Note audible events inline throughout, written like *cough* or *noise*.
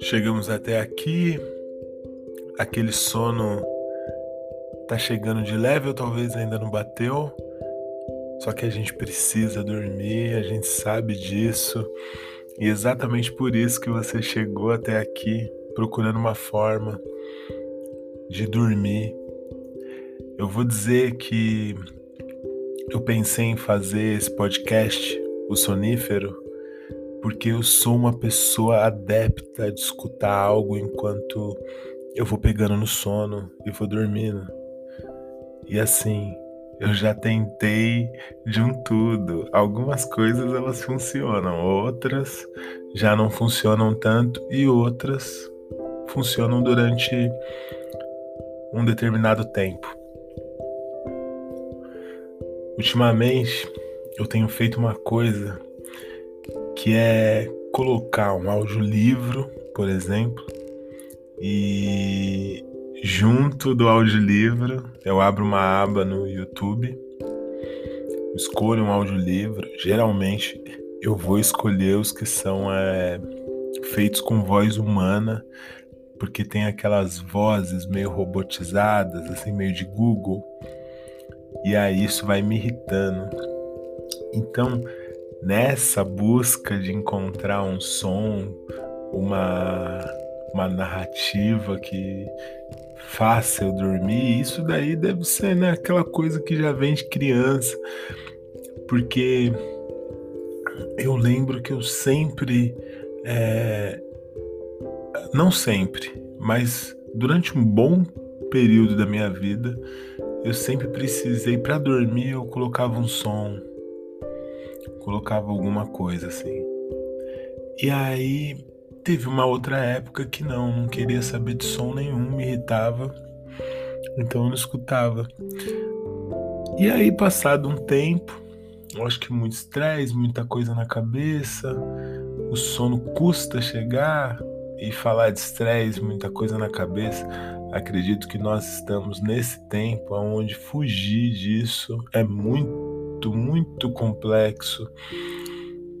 Chegamos até aqui, aquele sono tá chegando de leve ou talvez ainda não bateu. Só que a gente precisa dormir, a gente sabe disso. E exatamente por isso que você chegou até aqui procurando uma forma de dormir. Eu vou dizer que eu pensei em fazer esse podcast, o Sonífero, porque eu sou uma pessoa adepta de escutar algo enquanto eu vou pegando no sono e vou dormindo. E assim, eu já tentei de um tudo. Algumas coisas elas funcionam, outras já não funcionam tanto e outras funcionam durante um determinado tempo. Ultimamente, eu tenho feito uma coisa que é colocar um audiolivro, por exemplo, e junto do audiolivro eu abro uma aba no YouTube, escolho um audiolivro. Geralmente eu vou escolher os que são é, feitos com voz humana, porque tem aquelas vozes meio robotizadas, assim, meio de Google, e aí isso vai me irritando. Então, nessa busca de encontrar um som, uma, uma narrativa que faça eu dormir, isso daí deve ser né, aquela coisa que já vem de criança, porque eu lembro que eu sempre, é, não sempre, mas durante um bom período da minha vida, eu sempre precisei para dormir eu colocava um som colocava alguma coisa assim. E aí teve uma outra época que não, não queria saber de som nenhum, me irritava, então eu não escutava. E aí, passado um tempo, eu acho que muito estresse, muita coisa na cabeça, o sono custa chegar e falar de estresse, muita coisa na cabeça. Acredito que nós estamos nesse tempo onde fugir disso é muito muito, complexo.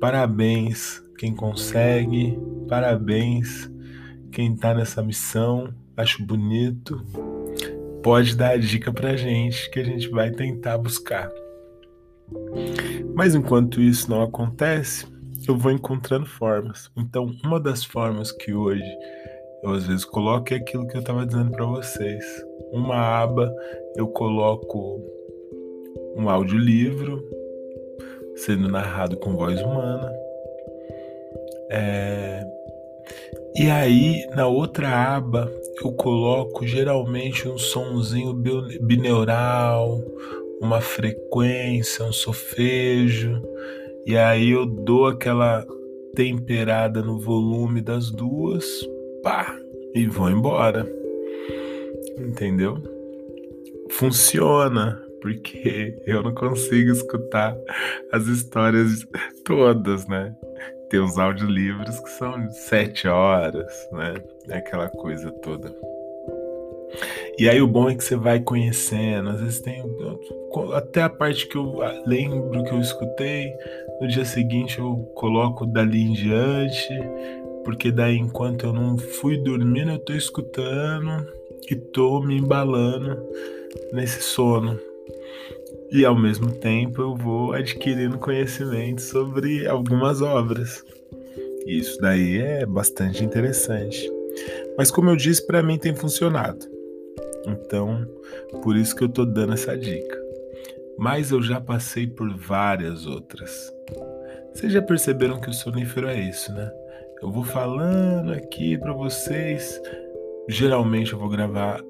Parabéns quem consegue, parabéns quem está nessa missão. Acho bonito. Pode dar a dica pra gente que a gente vai tentar buscar. Mas enquanto isso não acontece, eu vou encontrando formas. Então, uma das formas que hoje eu às vezes coloco aquilo que eu estava dizendo para vocês. Uma aba eu coloco um audiolivro sendo narrado com voz humana. É... E aí, na outra aba, eu coloco geralmente um sonzinho bineural, uma frequência, um sofejo, e aí eu dou aquela temperada no volume das duas, pá, e vou embora. Entendeu? Funciona, porque eu não consigo escutar as histórias todas, né? Tem uns audiolivros que são sete horas, né? É aquela coisa toda. E aí o bom é que você vai conhecendo, às vezes tem até a parte que eu lembro que eu escutei, no dia seguinte eu coloco dali em diante, porque daí enquanto eu não fui dormindo, eu tô escutando e tô me embalando nesse sono e ao mesmo tempo eu vou adquirindo conhecimento sobre algumas obras. Isso daí é bastante interessante. Mas como eu disse, para mim tem funcionado. Então, por isso que eu tô dando essa dica. Mas eu já passei por várias outras. Vocês já perceberam que o sonífero é isso, né? Eu vou falando aqui para vocês. Geralmente eu vou gravar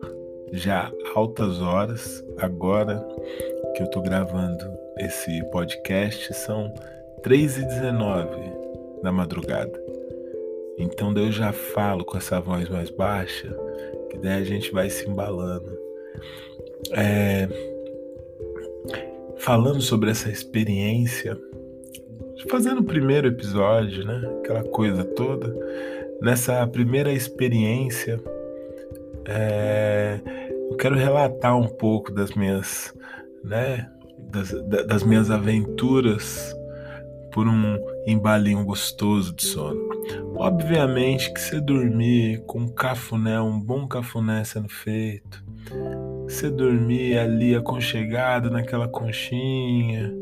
já altas horas. Agora que eu tô gravando esse podcast são 3h19 da madrugada. Então eu já falo com essa voz mais baixa, que daí a gente vai se embalando. É, falando sobre essa experiência, fazendo o primeiro episódio, né? Aquela coisa toda. Nessa primeira experiência, é, eu quero relatar um pouco das minhas, né? das, das minhas aventuras por um embalinho gostoso de sono. Obviamente que você dormir com um cafuné, um bom cafuné sendo feito, você dormir ali aconchegado naquela conchinha,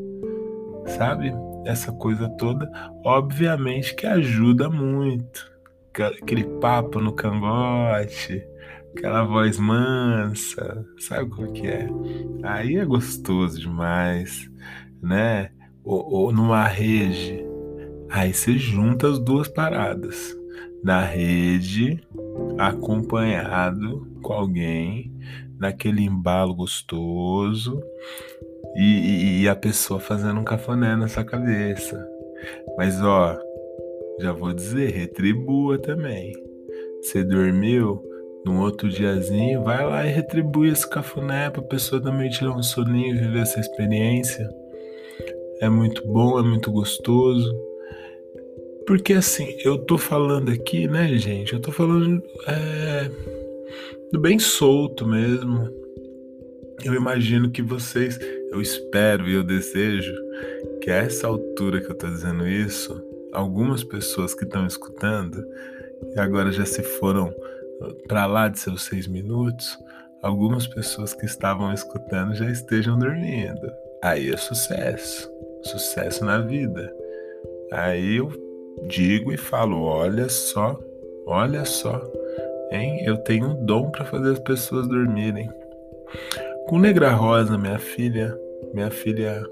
sabe? Essa coisa toda, obviamente que ajuda muito. Aquele papo no cangote, aquela voz mansa, sabe como que é? Aí é gostoso demais, né? Ou, ou numa rede, aí você junta as duas paradas. Na rede, acompanhado com alguém, naquele embalo gostoso, e, e, a pessoa fazendo um cafuné na sua cabeça. Mas ó, já vou dizer, retribua também. Você dormiu, num outro diazinho, vai lá e retribui esse cafuné pra pessoa também tirar um soninho e viver essa experiência. É muito bom, é muito gostoso. Porque assim, eu tô falando aqui, né, gente? Eu tô falando é, do bem solto mesmo. Eu imagino que vocês, eu espero e eu desejo que a essa altura que eu tô dizendo isso, algumas pessoas que estão escutando e agora já se foram para lá de seus seis minutos, algumas pessoas que estavam escutando já estejam dormindo. Aí é sucesso, sucesso na vida. Aí eu digo e falo: olha só, olha só, hein? Eu tenho um dom para fazer as pessoas dormirem. Com Negra Rosa, minha filha, minha filha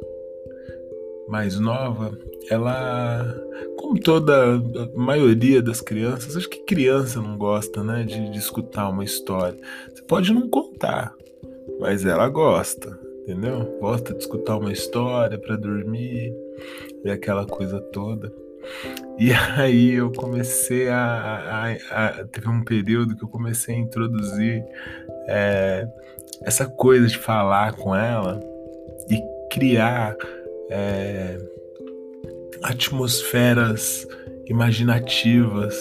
mais nova, ela, como toda a maioria das crianças, acho que criança não gosta, né, de, de escutar uma história. Você pode não contar, mas ela gosta, entendeu? Gosta de escutar uma história para dormir e aquela coisa toda. E *laughs* aí eu comecei a, a, a, Teve um período que eu comecei a introduzir é, essa coisa de falar com ela criar é, atmosferas imaginativas.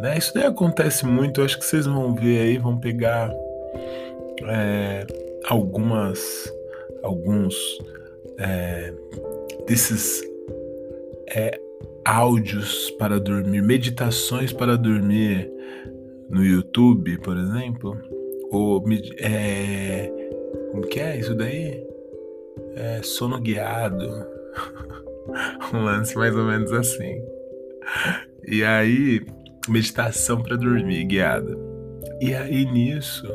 Né? Isso daí acontece muito, eu acho que vocês vão ver aí, vão pegar é, algumas, alguns é, desses é, áudios para dormir, meditações para dormir no YouTube, por exemplo, ou é, como que é isso daí? É, sono guiado, *laughs* um lance mais ou menos assim. E aí, meditação para dormir guiada. E aí nisso,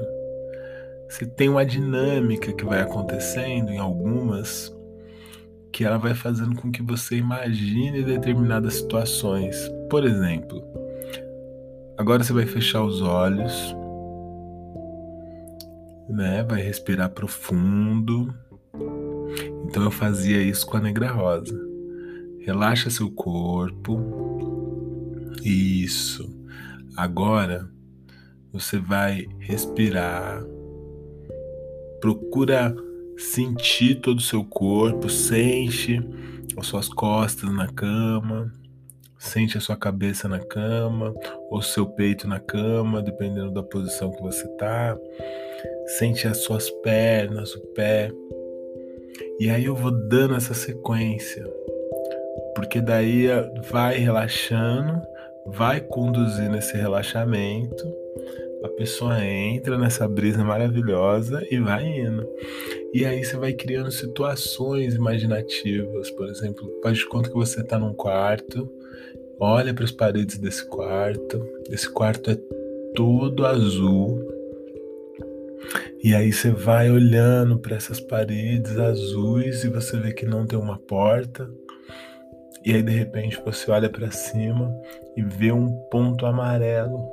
você tem uma dinâmica que vai acontecendo em algumas que ela vai fazendo com que você imagine determinadas situações. Por exemplo, agora você vai fechar os olhos, né? Vai respirar profundo. Então eu fazia isso com a negra rosa. Relaxa seu corpo. Isso. Agora você vai respirar. Procura sentir todo o seu corpo, sente as suas costas na cama, sente a sua cabeça na cama, ou seu peito na cama, dependendo da posição que você tá. Sente as suas pernas, o pé. E aí eu vou dando essa sequência, porque daí vai relaxando, vai conduzindo esse relaxamento a pessoa entra nessa brisa maravilhosa e vai indo. E aí você vai criando situações imaginativas. Por exemplo, faz de conta que você está num quarto, olha para as paredes desse quarto. Esse quarto é todo azul. E aí você vai olhando para essas paredes azuis e você vê que não tem uma porta. E aí de repente você olha para cima e vê um ponto amarelo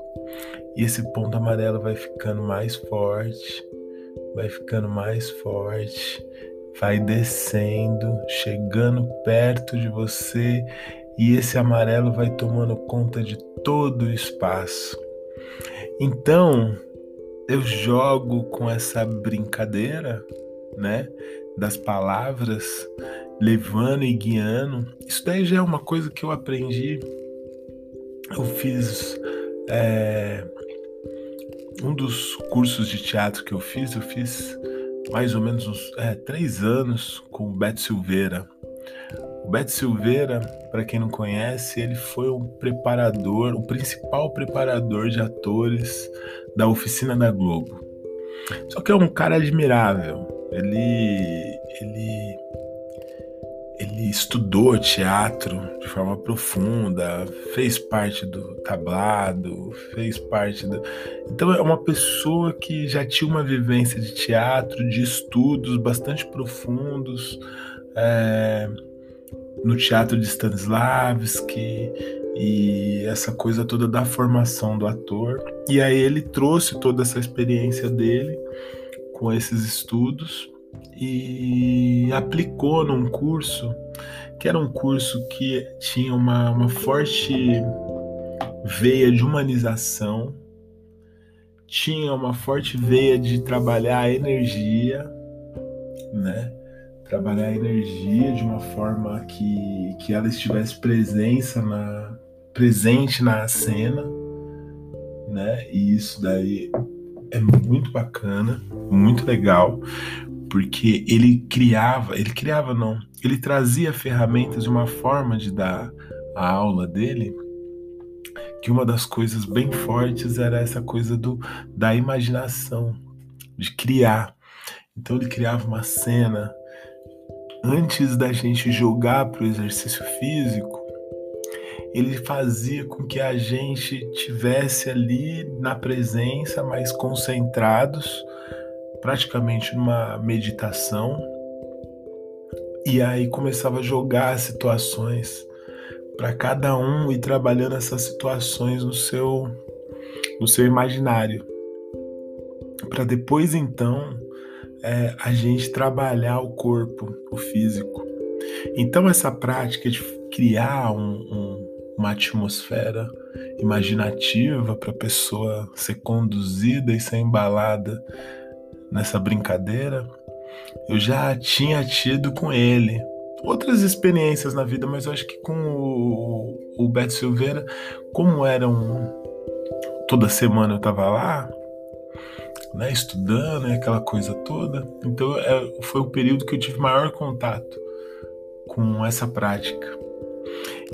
e esse ponto amarelo vai ficando mais forte, vai ficando mais forte, vai descendo, chegando perto de você, e esse amarelo vai tomando conta de todo o espaço. Então, eu jogo com essa brincadeira, né, das palavras, levando e guiando. Isso daí já é uma coisa que eu aprendi. Eu fiz é, um dos cursos de teatro que eu fiz, eu fiz mais ou menos uns é, três anos com o Beto Silveira. O Beto Silveira, para quem não conhece, ele foi um preparador, o principal preparador de atores da oficina da Globo. Só que é um cara admirável. Ele, ele ele estudou teatro de forma profunda, fez parte do tablado, fez parte do. Então é uma pessoa que já tinha uma vivência de teatro, de estudos bastante profundos é, no teatro de Stanislavski e essa coisa toda da formação do ator. E aí ele trouxe toda essa experiência dele com esses estudos e aplicou num curso que era um curso que tinha uma, uma forte veia de humanização, tinha uma forte veia de trabalhar a energia, né? Trabalhar a energia de uma forma que, que ela estivesse presença na, presente na cena, né? E isso daí é muito bacana, muito legal, porque ele criava, ele criava não, ele trazia ferramentas de uma forma de dar a aula dele, que uma das coisas bem fortes era essa coisa do da imaginação, de criar. Então ele criava uma cena antes da gente jogar para o exercício físico, ele fazia com que a gente tivesse ali na presença, mais concentrados praticamente numa meditação. E aí começava a jogar situações para cada um e trabalhando essas situações no seu no seu imaginário. Para depois então é, a gente trabalhar o corpo, o físico. Então essa prática de criar um, um, uma atmosfera imaginativa para a pessoa ser conduzida e ser embalada nessa brincadeira, eu já tinha tido com ele outras experiências na vida, mas eu acho que com o, o Beto Silveira, como era um. Toda semana eu tava lá, né, estudando aquela coisa toda, então é, foi o período que eu tive maior contato com essa prática.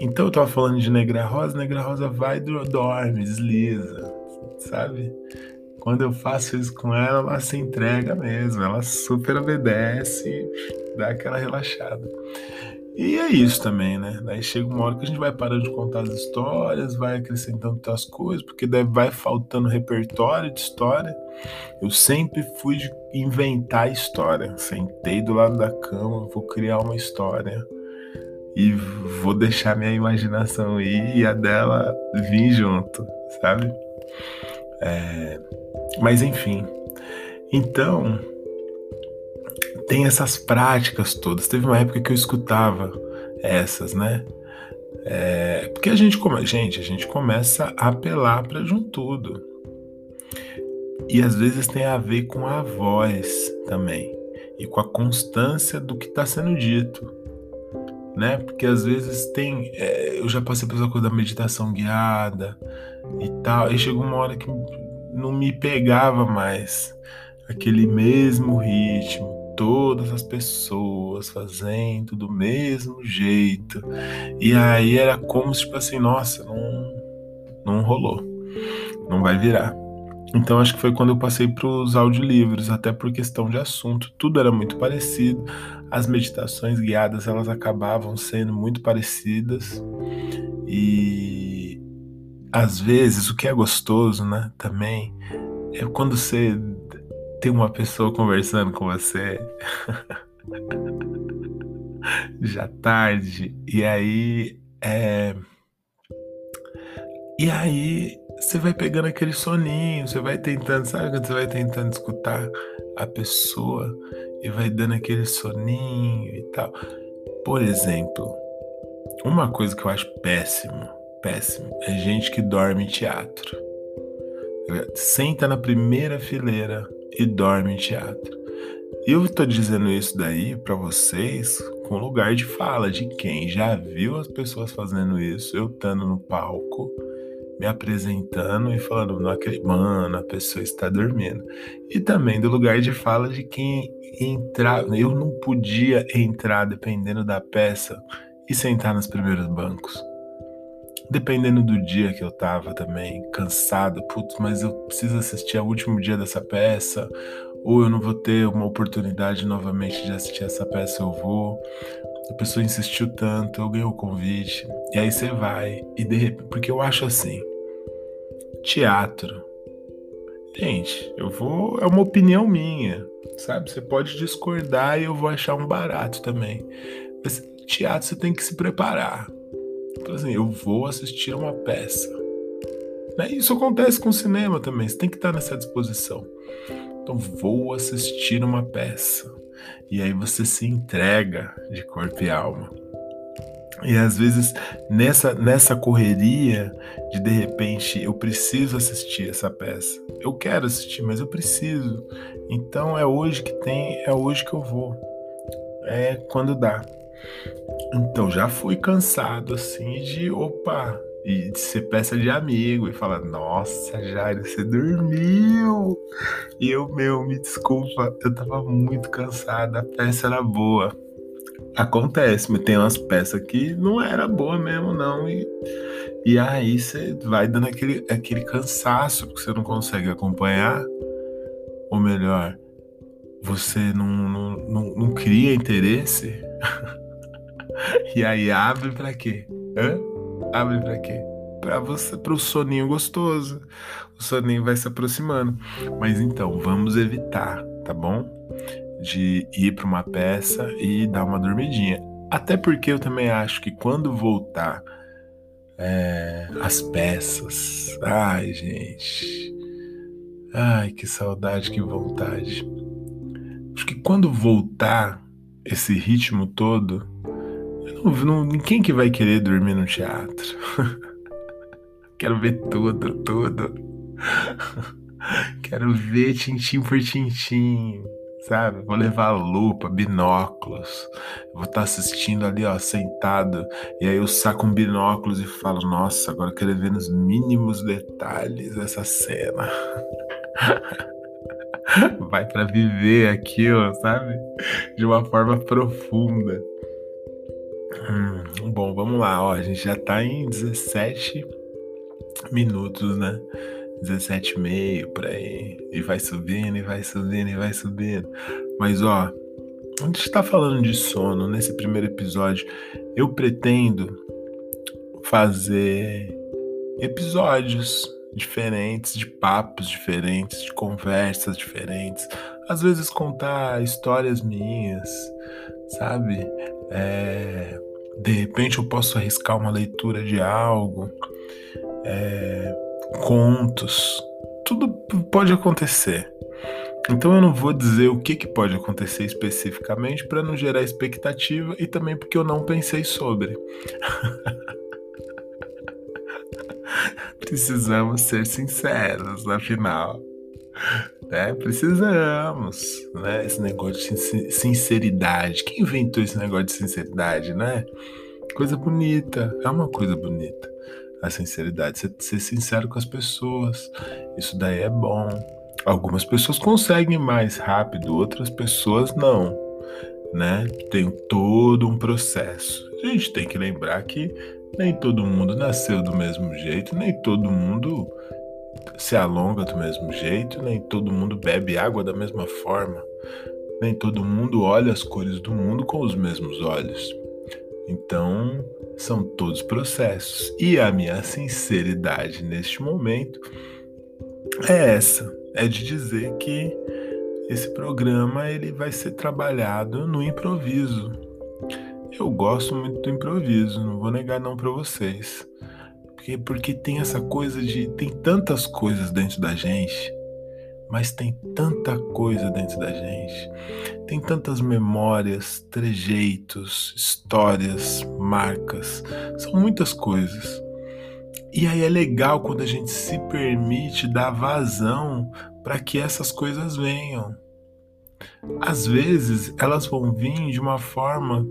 Então eu tava falando de Negra Rosa, Negra Rosa vai, dorme, desliza, sabe? Quando eu faço isso com ela, ela se entrega mesmo, ela super obedece, dá aquela relaxada. E é isso também, né? Daí chega uma hora que a gente vai parando de contar as histórias, vai acrescentando outras coisas, porque daí vai faltando repertório de história. Eu sempre fui de inventar história. Sentei do lado da cama, vou criar uma história e vou deixar minha imaginação ir e a dela vir junto, sabe? É, mas enfim. Então, tem essas práticas todas. Teve uma época que eu escutava essas, né? É, porque a gente, come, gente, a gente começa a apelar para juntudo. E às vezes tem a ver com a voz também e com a constância do que está sendo dito, né? Porque às vezes tem, é, eu já passei essa coisa da meditação guiada e tal, e chegou uma hora que não me pegava mais aquele mesmo ritmo, todas as pessoas fazendo do mesmo jeito. E aí era como se, tipo assim, nossa, não, não rolou, não vai virar. Então acho que foi quando eu passei para os audiolivros, até por questão de assunto, tudo era muito parecido. As meditações guiadas elas acabavam sendo muito parecidas e às vezes o que é gostoso, né, também, é quando você tem uma pessoa conversando com você *laughs* já tarde e aí é e aí você vai pegando aquele soninho, você vai tentando, sabe quando você vai tentando escutar a pessoa e vai dando aquele soninho e tal. Por exemplo, uma coisa que eu acho péssimo péssimo. É gente que dorme em teatro. Senta na primeira fileira e dorme em teatro. Eu tô dizendo isso daí para vocês com lugar de fala de quem já viu as pessoas fazendo isso, eu estando no palco me apresentando e falando, acredito, mano, a pessoa está dormindo. E também do lugar de fala de quem entrar, eu não podia entrar dependendo da peça e sentar nos primeiros bancos. Dependendo do dia que eu tava também, cansado, putz, mas eu preciso assistir ao último dia dessa peça, ou eu não vou ter uma oportunidade novamente de assistir essa peça, eu vou. A pessoa insistiu tanto, eu ganhei o convite, e aí você vai, e de repente, porque eu acho assim, teatro. Gente, eu vou, é uma opinião minha, sabe? Você pode discordar e eu vou achar um barato também. Mas teatro você tem que se preparar. Então, assim, eu vou assistir uma peça. Né? Isso acontece com o cinema também, você tem que estar nessa disposição. Então, vou assistir uma peça. E aí você se entrega de corpo e alma. E às vezes nessa, nessa correria de de repente eu preciso assistir essa peça. Eu quero assistir, mas eu preciso. Então é hoje que tem, é hoje que eu vou. É quando dá. Então já fui cansado assim de opa, e de ser peça de amigo e falar: Nossa, Jair, você dormiu. E eu, meu, me desculpa, eu tava muito cansada, a peça era boa. Acontece, mas tem umas peças que não era boa mesmo, não. E, e aí você vai dando aquele, aquele cansaço, porque você não consegue acompanhar. Ou melhor, você não, não, não, não cria interesse. *laughs* *laughs* e aí abre para quê? Hã? Abre para quê? Para você, para o soninho gostoso. O soninho vai se aproximando. Mas então, vamos evitar, tá bom? de ir para uma peça e dar uma dormidinha. Até porque eu também acho que quando voltar é, as peças, ai gente, ai que saudade, que vontade. Acho que quando voltar esse ritmo todo, não, não, quem que vai querer dormir no teatro? *laughs* Quero ver tudo, tudo. *laughs* Quero ver tintim por tintim sabe? Vou levar lupa, binóculos. Vou estar tá assistindo ali, ó, sentado. E aí eu saco um binóculos e falo, nossa, agora quero ver nos mínimos detalhes essa cena. *laughs* Vai para viver aquilo, sabe? De uma forma profunda. Hum, bom, vamos lá, ó. A gente já tá em 17 minutos, né? 17,5 por aí. E vai subindo, e vai subindo, e vai subindo. Mas ó, a gente está falando de sono nesse primeiro episódio. Eu pretendo fazer episódios diferentes, de papos diferentes, de conversas diferentes. Às vezes contar histórias minhas, sabe? É, de repente eu posso arriscar uma leitura de algo. É, contos. Tudo pode acontecer. Então eu não vou dizer o que, que pode acontecer especificamente para não gerar expectativa e também porque eu não pensei sobre. *laughs* Precisamos ser sinceros, afinal. Né? Precisamos, né? Esse negócio de sinceridade. Quem inventou esse negócio de sinceridade, né? Coisa bonita, é uma coisa bonita a sinceridade, ser, ser sincero com as pessoas. Isso daí é bom. Algumas pessoas conseguem mais rápido, outras pessoas não, né? Tem todo um processo. A gente tem que lembrar que nem todo mundo nasceu do mesmo jeito, nem todo mundo se alonga do mesmo jeito, nem todo mundo bebe água da mesma forma, nem todo mundo olha as cores do mundo com os mesmos olhos. Então, são todos processos. E a minha sinceridade neste momento é essa, é de dizer que esse programa ele vai ser trabalhado no improviso. Eu gosto muito do improviso, não vou negar não para vocês. Porque, porque tem essa coisa de tem tantas coisas dentro da gente mas tem tanta coisa dentro da gente. Tem tantas memórias, trejeitos, histórias, marcas. São muitas coisas. E aí é legal quando a gente se permite dar vazão para que essas coisas venham. Às vezes elas vão vir de uma forma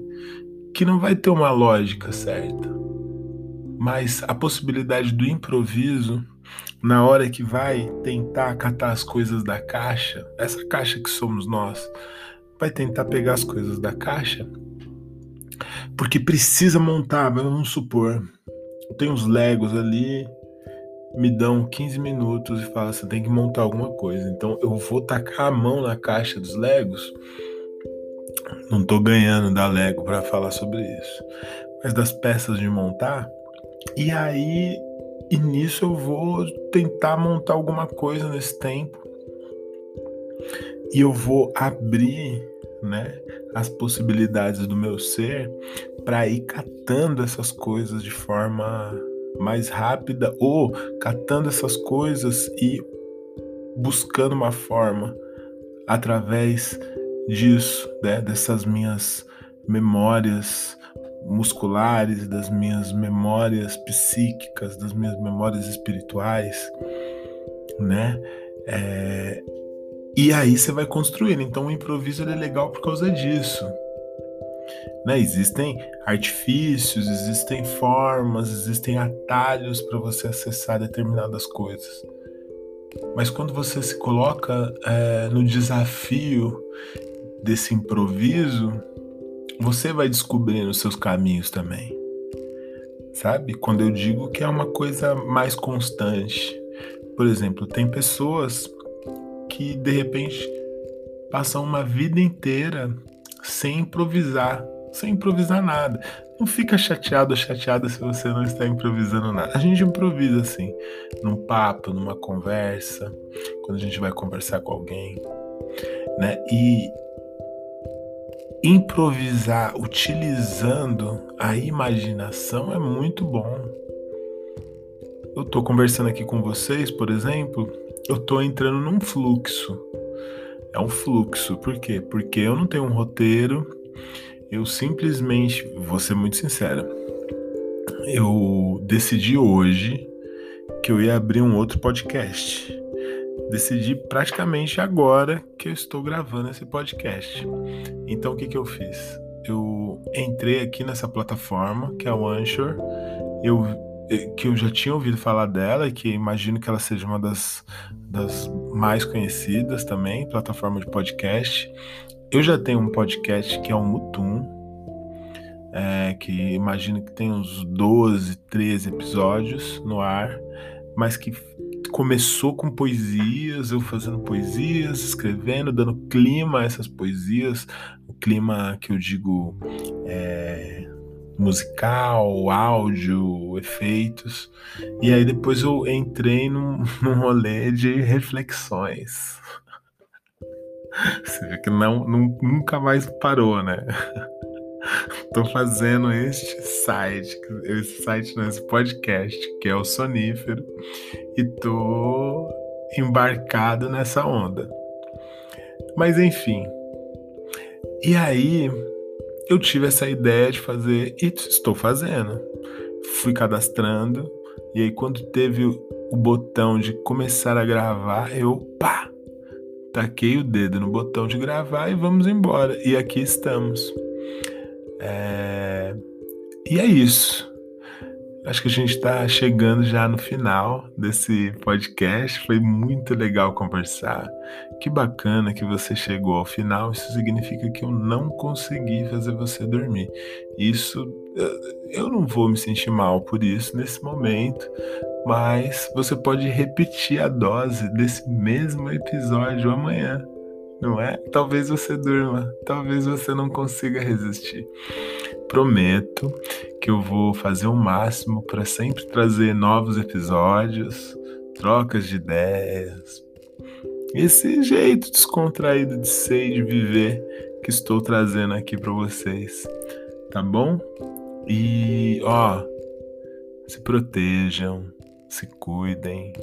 que não vai ter uma lógica certa. Mas a possibilidade do improviso na hora que vai tentar catar as coisas da caixa, essa caixa que somos nós, vai tentar pegar as coisas da caixa, porque precisa montar, vamos supor, tem uns Legos ali, me dão 15 minutos e falam, você tem que montar alguma coisa. Então eu vou tacar a mão na caixa dos Legos. Não tô ganhando da Lego para falar sobre isso, mas das peças de montar. E aí e nisso eu vou tentar montar alguma coisa nesse tempo. E eu vou abrir, né, as possibilidades do meu ser para ir catando essas coisas de forma mais rápida ou catando essas coisas e buscando uma forma através disso, né, dessas minhas memórias musculares, das minhas memórias psíquicas, das minhas memórias espirituais, né? É... E aí você vai construindo. Então o improviso é legal por causa disso. Né? Existem artifícios, existem formas, existem atalhos para você acessar determinadas coisas. Mas quando você se coloca é, no desafio desse improviso, você vai descobrindo os seus caminhos também. Sabe? Quando eu digo que é uma coisa mais constante. Por exemplo, tem pessoas que de repente passam uma vida inteira sem improvisar, sem improvisar nada. Não fica chateado ou chateada se você não está improvisando nada. A gente improvisa assim, num papo, numa conversa, quando a gente vai conversar com alguém, né? E improvisar utilizando a imaginação é muito bom. Eu estou conversando aqui com vocês, por exemplo, eu estou entrando num fluxo. É um fluxo, por quê? Porque eu não tenho um roteiro, eu simplesmente, vou ser muito sincera, eu decidi hoje que eu ia abrir um outro podcast decidi praticamente agora que eu estou gravando esse podcast. Então o que, que eu fiz? Eu entrei aqui nessa plataforma que é o Anchor, eu, eh, que eu já tinha ouvido falar dela e que imagino que ela seja uma das, das mais conhecidas também, plataforma de podcast. Eu já tenho um podcast que é o Mutum, é, que imagino que tem uns 12, 13 episódios no ar, mas que começou com poesias, eu fazendo poesias, escrevendo, dando clima a essas poesias, o clima que eu digo é, musical, áudio, efeitos. E aí depois eu entrei num, *laughs* num rolê de reflexões. *laughs* Você vê que não, nunca mais parou, né? *laughs* *laughs* Tô fazendo este site, esse site, nesse podcast, que é o Sonífero, e tô embarcado nessa onda. Mas enfim. E aí eu tive essa ideia de fazer e estou fazendo. Fui cadastrando e aí quando teve o botão de começar a gravar, eu pá, taquei o dedo no botão de gravar e vamos embora. E aqui estamos. É... E é isso. Acho que a gente está chegando já no final desse podcast. Foi muito legal conversar. Que bacana que você chegou ao final. Isso significa que eu não consegui fazer você dormir. Isso eu não vou me sentir mal por isso nesse momento, mas você pode repetir a dose desse mesmo episódio amanhã não é? Talvez você durma, talvez você não consiga resistir. Prometo que eu vou fazer o máximo para sempre trazer novos episódios, trocas de ideias, esse jeito descontraído de ser e de viver que estou trazendo aqui para vocês, tá bom? E ó, se protejam, se cuidem.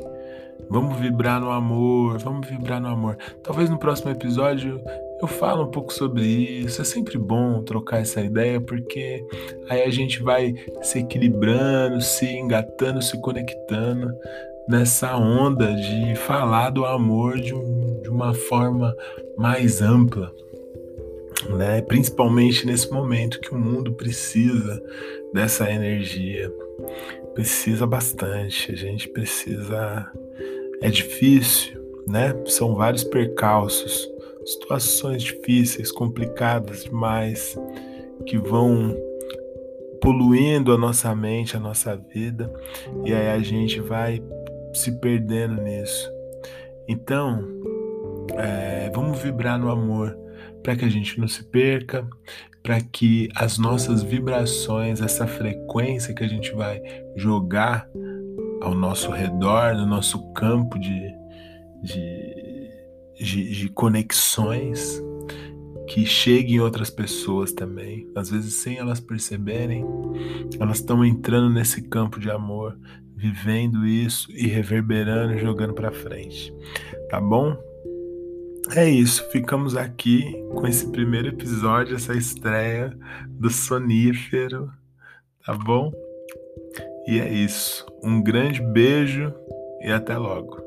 Vamos vibrar no amor, vamos vibrar no amor. Talvez no próximo episódio eu fale um pouco sobre isso. É sempre bom trocar essa ideia, porque aí a gente vai se equilibrando, se engatando, se conectando nessa onda de falar do amor de, um, de uma forma mais ampla. Né? Principalmente nesse momento que o mundo precisa dessa energia. Precisa bastante, a gente precisa. É difícil, né? São vários percalços, situações difíceis, complicadas demais, que vão poluindo a nossa mente, a nossa vida, e aí a gente vai se perdendo nisso. Então, é, vamos vibrar no amor para que a gente não se perca, para que as nossas vibrações, essa frequência que a gente vai jogar ao nosso redor, no nosso campo de, de, de, de conexões, que cheguem outras pessoas também. Às vezes, sem elas perceberem, elas estão entrando nesse campo de amor, vivendo isso e reverberando, jogando para frente. Tá bom? É isso, ficamos aqui com esse primeiro episódio, essa estreia do Sonífero, tá bom? E é isso. Um grande beijo e até logo.